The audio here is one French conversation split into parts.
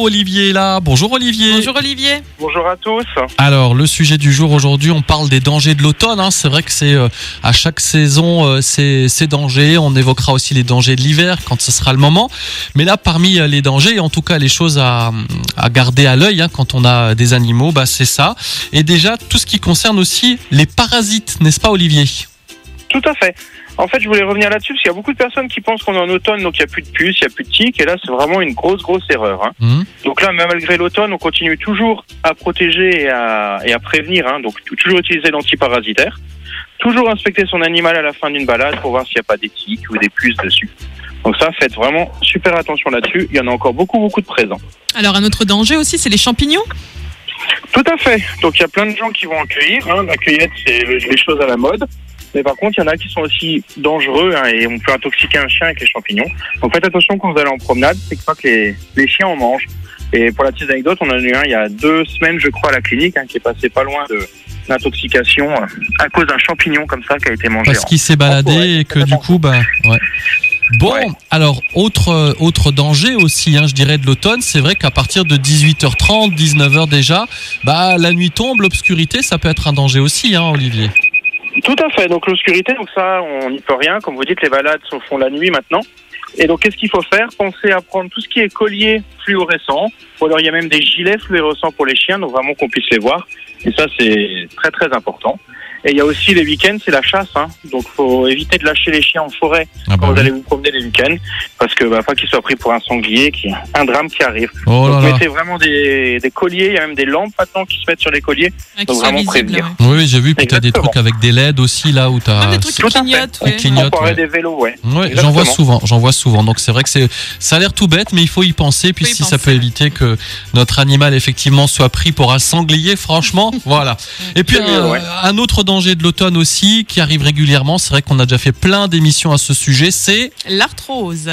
Olivier est là. Bonjour Olivier. Bonjour Olivier. Bonjour à tous. Alors le sujet du jour aujourd'hui, on parle des dangers de l'automne. hein. C'est vrai que c'est euh, à chaque saison euh, c'est ces dangers. On évoquera aussi les dangers de l'hiver quand ce sera le moment. Mais là, parmi euh, les dangers, en tout cas les choses à, à garder à l'œil hein, quand on a des animaux, bah c'est ça. Et déjà tout ce qui concerne aussi les parasites, n'est-ce pas Olivier? Tout à fait. En fait, je voulais revenir là-dessus parce qu'il y a beaucoup de personnes qui pensent qu'on est en automne, donc il n'y a plus de puces, il n'y a plus de tiques, et là, c'est vraiment une grosse, grosse erreur. hein. Mhm. Donc là, même malgré l'automne, on continue toujours à protéger et à, et à prévenir, hein. donc toujours utiliser l'antiparasitaire, toujours inspecter son animal à la fin d'une balade pour voir s'il n'y a pas des tiques ou des puces dessus. Donc ça, faites vraiment super attention là-dessus. Il y en a encore beaucoup, beaucoup de présents. Alors un autre danger aussi, c'est les champignons? Tout à fait. Donc il y a plein de gens qui vont en cueillir. Hein. La cueillette, c'est le- les choses à la mode. Mais par contre, il y en a qui sont aussi dangereux hein, et on peut intoxiquer un chien avec les champignons. Donc faites attention quand vous allez en promenade, c'est que pas que les, les chiens en mangent. Et pour la petite anecdote, on en a eu un il y a deux semaines, je crois, à la clinique, hein, qui est passé pas loin de l'intoxication euh, à cause d'un champignon comme ça qui a été mangé. Parce qu'il s'est baladé forêt, et que du coup, bah, ouais. Bon, Ouais. alors autre euh, autre danger aussi, hein, je dirais de l'automne, c'est vrai qu'à partir de 18h30, 19h déjà, bah la nuit tombe, l'obscurité, ça peut être un danger aussi, hein, Olivier. Tout à fait. Donc l'obscurité, donc ça, on n'y peut rien. Comme vous dites, les balades se font la nuit maintenant. Et donc, qu'est-ce qu'il faut faire? Pensez à prendre tout ce qui est collier fluorescent. Ou alors, il y a même des gilets fluorescents pour les chiens, donc vraiment qu'on puisse les voir. Et ça, c'est très très important. Et il y a aussi les week-ends, c'est la chasse. Hein. Donc, faut éviter de lâcher les chiens en forêt Ah bah quand vous oui. allez vous promener les week-ends, parce que bah, pas qu'ils soient pris pour un sanglier, qui un drame qui arrive. Oh là donc, là. mettez vraiment des, des colliers. Il y a même des lampes maintenant qui se mettent sur les colliers. soient vraiment prévenir. ouais. Oui, j'ai vu, puis t'as des trucs avec des LED aussi là où t'as. des trucs qui clignotent. Qui ouais. clignotent. Ouais. des vélos, ouais. Ouais, j'en vois souvent, j'en vois souvent. Donc c'est vrai que c'est, ça a l'air tout bête, mais il faut y penser. Puis si ça peut éviter que notre animal effectivement soit pris pour un sanglier, franchement, voilà. Et puis ouais. un autre danger de l'automne aussi qui arrive régulièrement. C'est vrai qu'on a déjà fait plein d'émissions à ce sujet. C'est L'arthrose.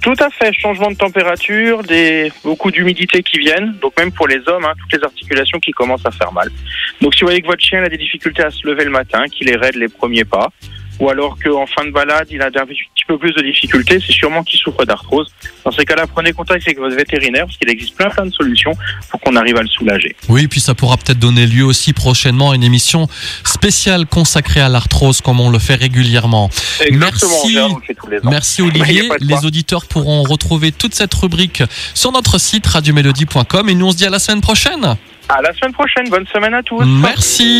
Tout à fait, changement de température, des beaucoup d'humidité qui viennent, donc même pour les hommes, hein, toutes les articulations qui commencent à faire mal. Donc si vous voyez que votre chien a des difficultés à se lever le matin, qu'il est raide les premiers pas, ou alors qu'en fin de balade il a un petit peu plus de difficultés, c'est sûrement qu'il souffre d'arthrose. Dans ces cas-là, prenez contact avec votre vétérinaire parce qu'il existe plein plein de solutions pour qu'on arrive à le soulager. oui, puis ça pourra peut-être donner lieu aussi prochainement à une émission spéciale consacrée à l'arthrose, comme on le fait régulièrement. Exactement, Merci. Gérard, on le fait tous les ans. Merci Olivier. Les auditeurs pourront retrouver toute cette rubrique sur notre site radiomélodie.com et nous on se dit à la semaine prochaine. À la semaine prochaine, bonne semaine à tous. Merci.